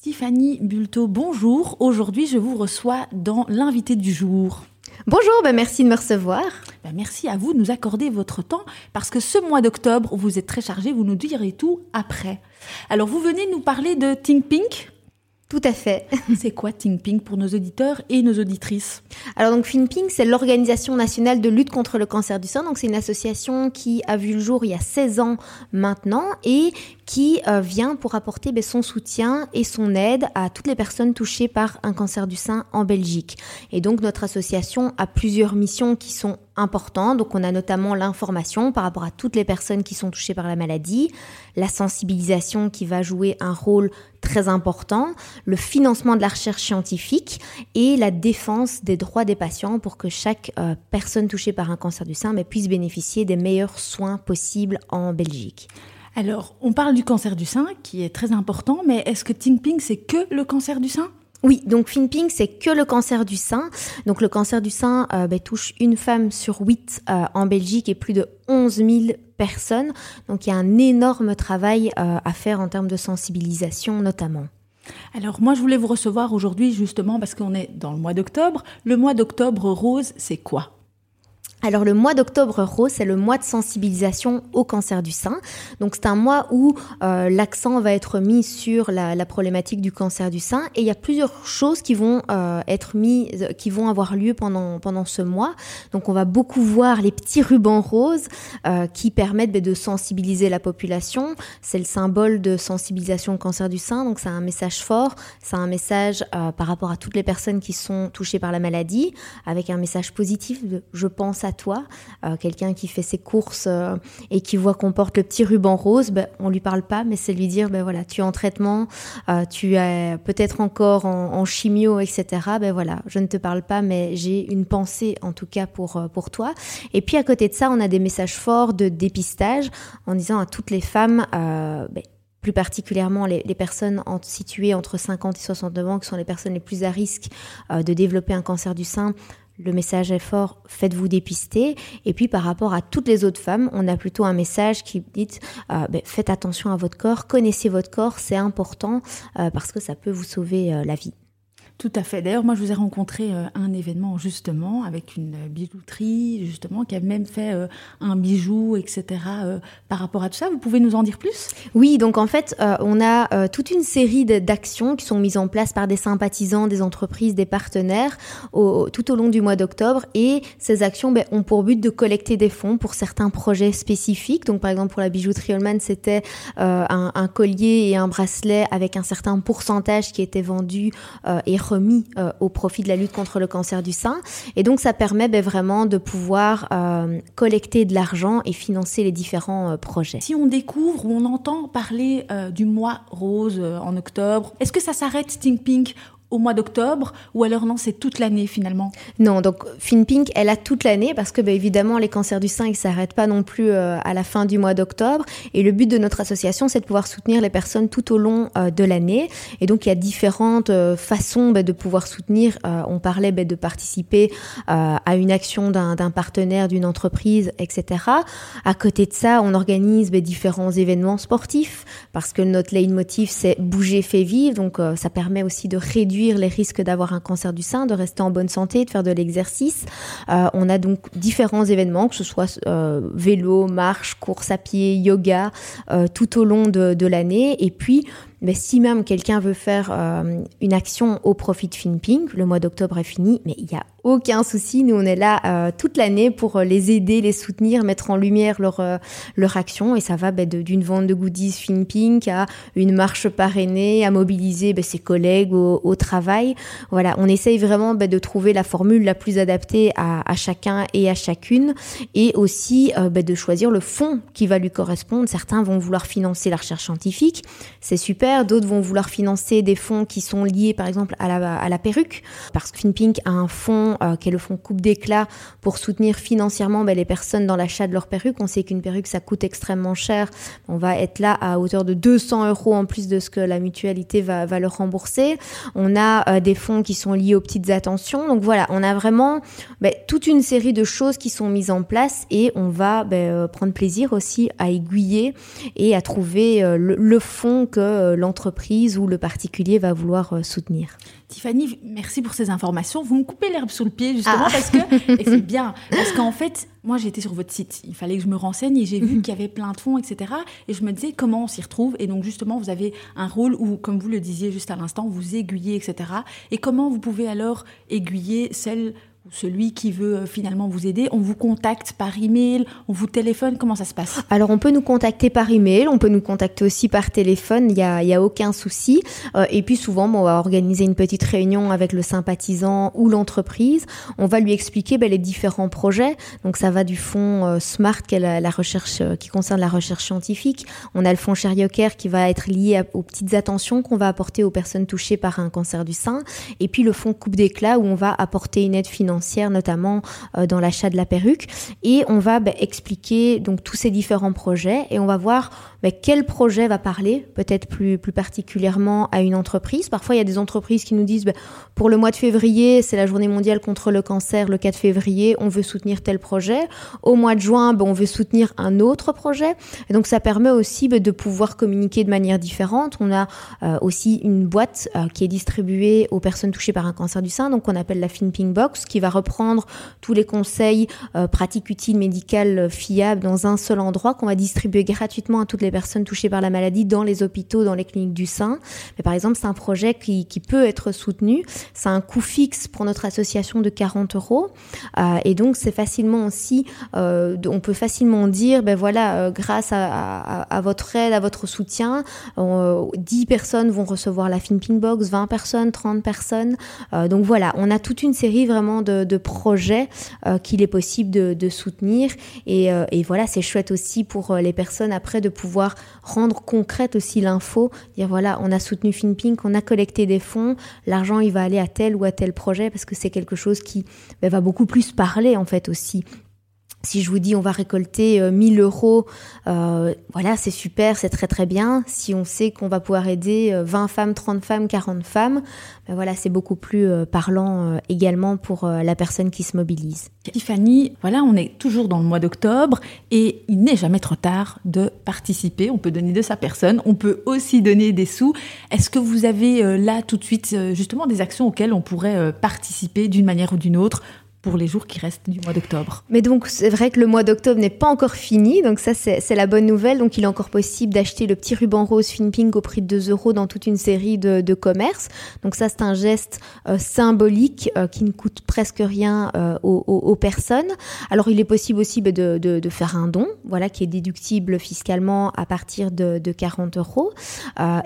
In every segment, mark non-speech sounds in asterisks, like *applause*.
Tiffany Bulto, bonjour. Aujourd'hui, je vous reçois dans l'invité du jour. Bonjour, ben merci de me recevoir. Ben merci à vous de nous accorder votre temps parce que ce mois d'octobre, vous êtes très chargé, vous nous direz tout après. Alors, vous venez nous parler de Think Pink? Tout à fait. *laughs* C'est quoi Think Pink pour nos auditeurs et nos auditrices Alors donc Think Pink, c'est l'organisation nationale de lutte contre le cancer du sein. Donc c'est une association qui a vu le jour il y a 16 ans maintenant et qui euh, vient pour apporter ben, son soutien et son aide à toutes les personnes touchées par un cancer du sein en Belgique. Et donc notre association a plusieurs missions qui sont Donc on a notamment l'information par rapport à toutes les personnes qui sont touchées par la maladie, la sensibilisation qui va jouer un rôle très important, le financement de la recherche scientifique et la défense des droits des patients pour que chaque euh, personne touchée par un cancer du sein puisse bénéficier des meilleurs soins possibles en Belgique. Alors, on parle du cancer du sein, qui est très important, mais est-ce que Ping c'est que le cancer du sein? Oui, donc Finping, c'est que le cancer du sein. Donc le cancer du sein euh, ben, touche une femme sur huit euh, en Belgique et plus de 11 000 personnes. Donc il y a un énorme travail euh, à faire en termes de sensibilisation notamment. Alors moi, je voulais vous recevoir aujourd'hui justement parce qu'on est dans le mois d'octobre. Le mois d'octobre rose, c'est quoi? Alors le mois d'octobre rose, c'est le mois de sensibilisation au cancer du sein. Donc c'est un mois où euh, l'accent va être mis sur la, problématique du cancer du sein et il y a plusieurs choses qui vont euh, être mises, qui vont avoir lieu pendant pendant ce mois. Donc on va beaucoup voir les petits rubans roses euh, qui permettent ben, de sensibiliser la population. C'est le symbole de sensibilisation au cancer du sein. Donc c'est un message fort, c'est un message par rapport à toutes les personnes qui sont touchées par la maladie, avec un message positif. Je pense à toi, euh, quelqu'un qui fait ses courses euh, et qui voit qu'on porte le petit ruban rose, ben, on lui parle pas, mais c'est lui dire, ben voilà, tu es en traitement, euh, tu es peut-être encore en, chimio, etc. Ben voilà, je ne te parle pas, mais j'ai une pensée en tout cas pour pour toi. Et puis à côté de ça, on a des messages forts de dépistage en disant à toutes les femmes, ben, plus particulièrement les, personnes situées entre 50 et 69 ans, qui sont les personnes les plus à risque de développer un cancer du sein, le message est fort, faites-vous dépister. Et puis par rapport à toutes les autres femmes, on a plutôt un message qui dit euh, ben, faites attention à votre corps, connaissez votre corps, c'est important euh, parce que ça peut vous sauver euh, la vie. Tout à fait. D'ailleurs, moi, je vous ai rencontré euh, un événement justement avec une bijouterie justement qui a même fait euh, un bijou, etc. Euh, par rapport à tout ça. Vous pouvez nous en dire plus? Oui. Donc en fait, on a toute une série d'actions qui sont mises en place par des sympathisants, des entreprises, des partenaires tout au long du mois d'octobre. Et ces actions ben, ont pour but de collecter des fonds pour certains projets spécifiques. Donc par exemple pour la bijouterie Holman, c'était un, un, collier et un bracelet avec un certain pourcentage qui était vendu et remis euh, au profit de la lutte contre le cancer du sein. Et donc ça permet ben, vraiment de pouvoir euh, collecter de l'argent et financer les différents euh, projets. Si on découvre ou on entend parler du mois rose en octobre, est-ce que ça s'arrête Think Pink au mois d'octobre ou alors non, c'est toute l'année finalement? Non, donc FinPink, elle a toute l'année parce que bah, évidemment les cancers du sein, ils s'arrêtent pas non plus euh, à la fin du mois d'octobre et le but de notre association, c'est de pouvoir soutenir les personnes tout au long euh, de l'année et donc il y a différentes euh, façons bah, de pouvoir soutenir. on parlait bah, de participer à une action d'un partenaire, d'une entreprise, etc. À côté de ça, on organise différents événements sportifs parce que notre leitmotiv, c'est bouger, fait vivre, donc ça permet aussi de réduire les risques d'avoir un cancer du sein, de rester en bonne santé, de faire de l'exercice. Euh, on a donc différents événements, que ce soit euh, vélo, marche, course à pied, yoga, euh, tout au long de, de l'année. Et puis, mais si même quelqu'un veut faire euh, une action au profit de FinPing, le mois d'octobre est fini, mais il n'y a aucun souci. Nous, on est là euh, toute l'année pour euh, les aider, les soutenir, mettre en lumière leur, leur action. Et ça va bah, d'une vente de goodies FinPing à une marche parrainée, à mobiliser bah, ses collègues au, travail. Voilà, on essaye vraiment bah, de trouver la formule la plus adaptée à, à chacun et à chacune. Et aussi de choisir le fond qui va lui correspondre. Certains vont vouloir financer la recherche scientifique. C'est super D'autres vont vouloir financer des fonds qui sont liés, par exemple, à la, perruque, parce que FinPink a un fonds euh, qui est le fonds Coupe d'éclat pour soutenir financièrement ben, les personnes dans l'achat de leur perruque. On sait qu'une perruque, ça coûte extrêmement cher. On va être là à hauteur de 200 euros en plus de ce que la mutualité va, va leur rembourser. On a euh, des fonds qui sont liés aux petites attentions. Donc voilà, on a vraiment ben, toute une série de choses qui sont mises en place et on va ben, euh, prendre plaisir aussi à aiguiller et à trouver le, le, fond que l'entreprise ou le particulier va vouloir soutenir. Tiffany, merci pour ces informations. Vous me coupez l'herbe sous le pied justement ah. parce que *laughs* et c'est bien parce qu'en fait, moi j'étais sur votre site, il fallait que je me renseigne et j'ai vu mhm. qu'il y avait plein de fonds, etc. Et je me disais comment on s'y retrouve? Et donc justement, vous avez un rôle où, comme vous le disiez juste à l'instant, vous aiguillez, etc. Et comment vous pouvez alors aiguiller celles celui qui veut euh, finalement vous aider, on vous contacte par email, on vous téléphone, comment ça se passe? Alors on peut nous contacter par email, on peut nous contacter aussi par téléphone, il n'y a, y a aucun souci. Euh, et puis souvent, on va organiser une petite réunion avec le sympathisant ou l'entreprise. On va lui expliquer ben, les différents projets. Donc ça va du fonds euh, SMART, qui, la, recherche, qui concerne la recherche scientifique. On a le fonds Sherioker qui va être lié aux petites attentions qu'on va apporter aux personnes touchées par un cancer du sein. Et puis le fonds Coupe d'éclat où on va apporter une aide financière notamment euh, dans l'achat de la perruque. Et on va bah, expliquer donc tous ces différents projets et on va voir bah, quel projet va parler, peut-être plus, plus particulièrement à une entreprise. Parfois, il y a des entreprises qui nous disent bah, pour le mois de février, c'est la journée mondiale contre le cancer, le 4 février, on veut soutenir tel projet. Au mois de juin, on veut soutenir un autre projet. Et donc, ça permet aussi de pouvoir communiquer de manière différente. On a euh, aussi une boîte euh, qui est distribuée aux personnes touchées par un cancer du sein, donc on appelle la FinPing Box, qui va reprendre tous les conseils euh, pratiques utiles médicales euh, fiables dans un seul endroit qu'on va distribuer gratuitement à toutes les personnes touchées par la maladie dans les hôpitaux, dans les cliniques du sein. Mais par exemple, c'est un projet qui, peut être soutenu. C'est un coût fixe pour notre association de 40 euros. Euh, et donc, c'est facilement aussi, on peut facilement dire, ben voilà, grâce à, votre aide, à votre soutien, 10 personnes vont recevoir la FinPing Box, 20 personnes, 30 personnes. donc voilà, on a toute une série vraiment de projets euh, qu'il est possible de, soutenir. Euh, et, voilà, c'est chouette aussi pour euh, les personnes après de pouvoir rendre concrète aussi l'info, dire voilà, on a soutenu FinPink, on a collecté des fonds, l'argent il va aller à tel ou à tel projet parce que c'est quelque chose qui ben, va beaucoup plus parler en fait aussi si je vous dis on va récolter 1000 euros, voilà, c'est super, c'est très très bien. Si on sait qu'on va pouvoir aider 20 femmes, 30 femmes, 40 femmes, ben voilà, c'est beaucoup plus euh, parlant euh, également pour euh, la personne qui se mobilise. Tiffany, voilà, on est toujours dans le mois d'octobre et il n'est jamais trop tard de participer. On peut donner de sa personne, on peut aussi donner des sous. Est-ce que vous avez là tout de suite justement des actions auxquelles on pourrait participer d'une manière ou d'une autre pour les jours qui restent du mois d'octobre. Mais donc c'est vrai que le mois d'octobre n'est pas encore fini, donc ça c'est la bonne nouvelle. Donc il est encore possible d'acheter le petit ruban rose Finpink au prix de 2 euros dans toute une série de, commerces. Donc ça c'est un geste euh, symbolique euh, qui ne coûte presque rien euh, aux, personnes. Alors il est possible aussi bah, de, de, faire un don, voilà, qui est déductible fiscalement à partir de, de 40 euros.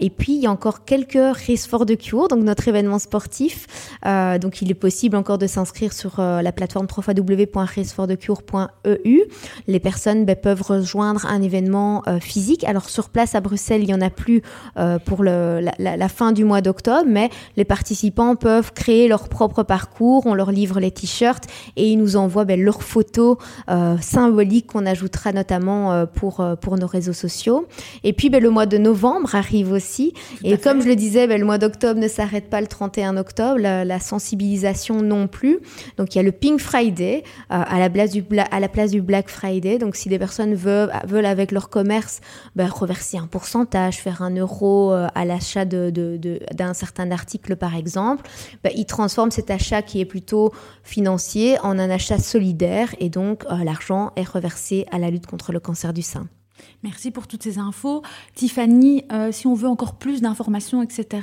et puis il y a encore quelques Race for the Cure, donc notre événement sportif. donc il est possible encore de s'inscrire sur la plateforme www.raceforthecure.eu. Les personnes ben, peuvent rejoindre un événement euh, physique. Alors sur place à Bruxelles, il n'y en a plus euh, pour le, la, fin du mois d'octobre, mais les participants peuvent créer leur propre parcours. On leur livre les t-shirts et ils nous envoient ben, leurs photos euh, symboliques qu'on ajoutera notamment pour, pour nos réseaux sociaux. Et puis ben, le mois de novembre arrive aussi. et comme je le disais, le mois d'octobre ne s'arrête pas le 31 octobre, la, la sensibilisation non plus. Donc il y a le Pink Friday euh, à, la place du à la place du Black Friday. Donc si des personnes veulent, avec leur commerce ben, reverser un pourcentage, faire un euro euh, à l'achat d'un de, certain article par exemple, ben, ils transforment cet achat qui est plutôt financier en un achat solidaire et donc euh, l'argent est reversé à la lutte contre le cancer du sein. Merci pour toutes ces infos. Tiffany, euh, si on veut encore plus d'informations, etc.,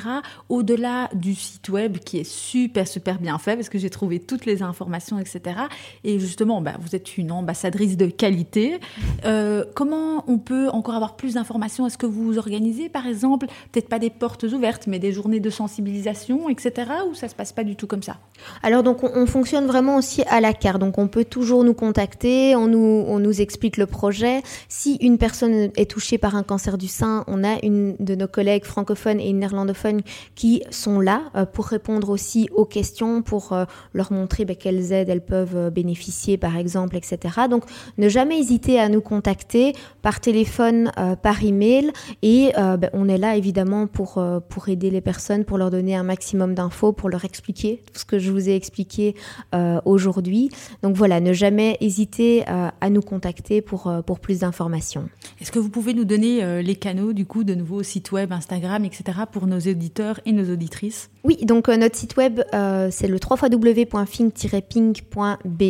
au-delà du site web qui est super, super bien fait, parce que j'ai trouvé toutes les informations, etc., et justement, bah, vous êtes une ambassadrice de qualité, euh, comment on peut encore avoir plus d'informations? Est-ce que vous organisez, par exemple, peut-être pas des portes ouvertes, mais des journées de sensibilisation, etc., ou ça se passe pas du tout comme ça? Alors, donc, on, fonctionne vraiment aussi à la carte. Donc, on peut toujours nous contacter, on nous, on nous explique le projet. Si une est touchée par un cancer du sein, on a une de nos collègues francophones et néerlandophones qui sont là euh, pour répondre aussi aux questions, pour euh, leur montrer ben, quelles aides elles peuvent euh, bénéficier, par exemple, etc. Donc, ne jamais hésiter à nous contacter par téléphone, par email, et ben, on est là évidemment pour pour aider les personnes, pour leur donner un maximum d'infos, pour leur expliquer tout ce que je vous ai expliqué aujourd'hui. Donc voilà, ne jamais hésiter à nous contacter pour pour plus d'informations. Est-ce que vous pouvez nous donner euh, les canaux, du coup, de nouveau site web, Instagram, etc., pour nos auditeurs et nos auditrices? Oui, donc euh, notre site web, euh, c'est le www.fin-ping.be.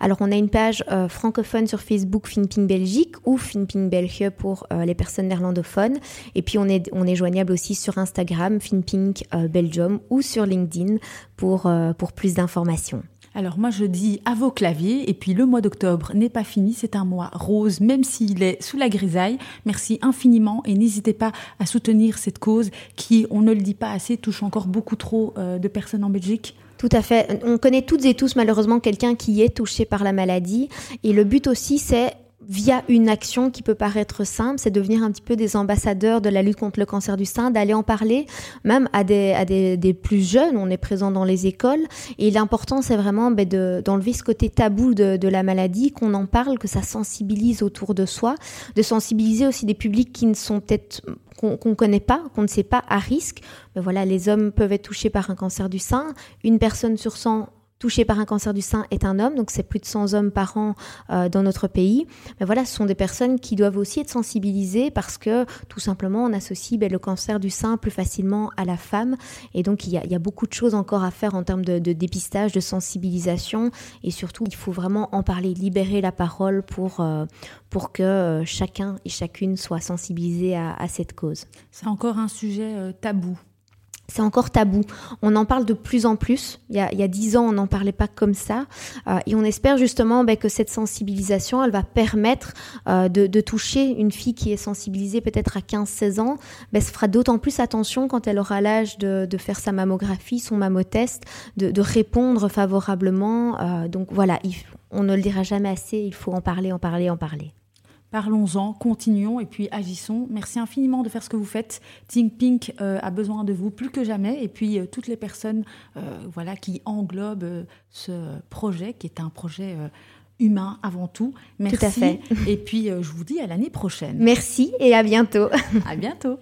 Alors, on a une page francophone sur Facebook, FinPing Belgique, ou FinPing Belgique pour les personnes néerlandophones. Et puis, on est, on est joignable aussi sur Instagram, FinPing Belgium, ou sur LinkedIn pour, pour plus d'informations. Alors moi je dis à vos claviers et puis le mois d'octobre n'est pas fini, c'est un mois rose même s'il est sous la grisaille. Merci infiniment et n'hésitez pas à soutenir cette cause qui, on ne le dit pas assez, touche encore beaucoup trop euh, de personnes en Belgique. Tout à fait. On connaît toutes et tous malheureusement quelqu'un qui est touché par la maladie et le but aussi c'est via une action qui peut paraître simple, c'est devenir un petit peu des ambassadeurs de la lutte contre le cancer du sein, d'aller en parler même à des, plus jeunes. On est présent dans les écoles et l'important c'est vraiment ben, d'enlever ce côté tabou de, la maladie, qu'on en parle, que ça sensibilise autour de soi, de sensibiliser aussi des publics qui ne sont peut-être qu'on ne connaît pas, qu'on ne sait pas à risque. Mais voilà, les hommes peuvent être touchés par un cancer du sein. Une personne sur 100 touché par un cancer du sein est un homme, donc c'est plus de 100 hommes par an euh, dans notre pays. Mais voilà, ce sont des personnes qui doivent aussi être sensibilisées parce que tout simplement on associe ben, le cancer du sein plus facilement à la femme et donc il y a, beaucoup de choses encore à faire en termes de, dépistage, de sensibilisation et surtout il faut vraiment en parler, libérer la parole pour, euh, pour que euh, chacun et chacune soit sensibilisé à, à cette cause. C'est encore un sujet tabou c'est encore tabou. On en parle de plus en plus. Il y a, dix ans, on n'en parlait pas comme ça. Euh, et on espère justement ben, que cette sensibilisation, elle va permettre euh, de, toucher une fille qui est sensibilisée peut-être à 15-16 ans. Ben, se fera d'autant plus attention quand elle aura l'âge de, faire sa mammographie, son mammotest, de, répondre favorablement. Euh, donc voilà, on ne le dira jamais assez. Il faut en parler, en parler, en parler. Parlons-en, continuons et puis agissons. Merci infiniment de faire ce que vous faites. Think Pink euh, a besoin de vous plus que jamais et puis euh, toutes les personnes euh, voilà, qui englobent ce projet qui est un projet humain avant tout. Merci. Tout à fait. Et puis je vous dis à l'année prochaine. Merci et à bientôt. à bientôt.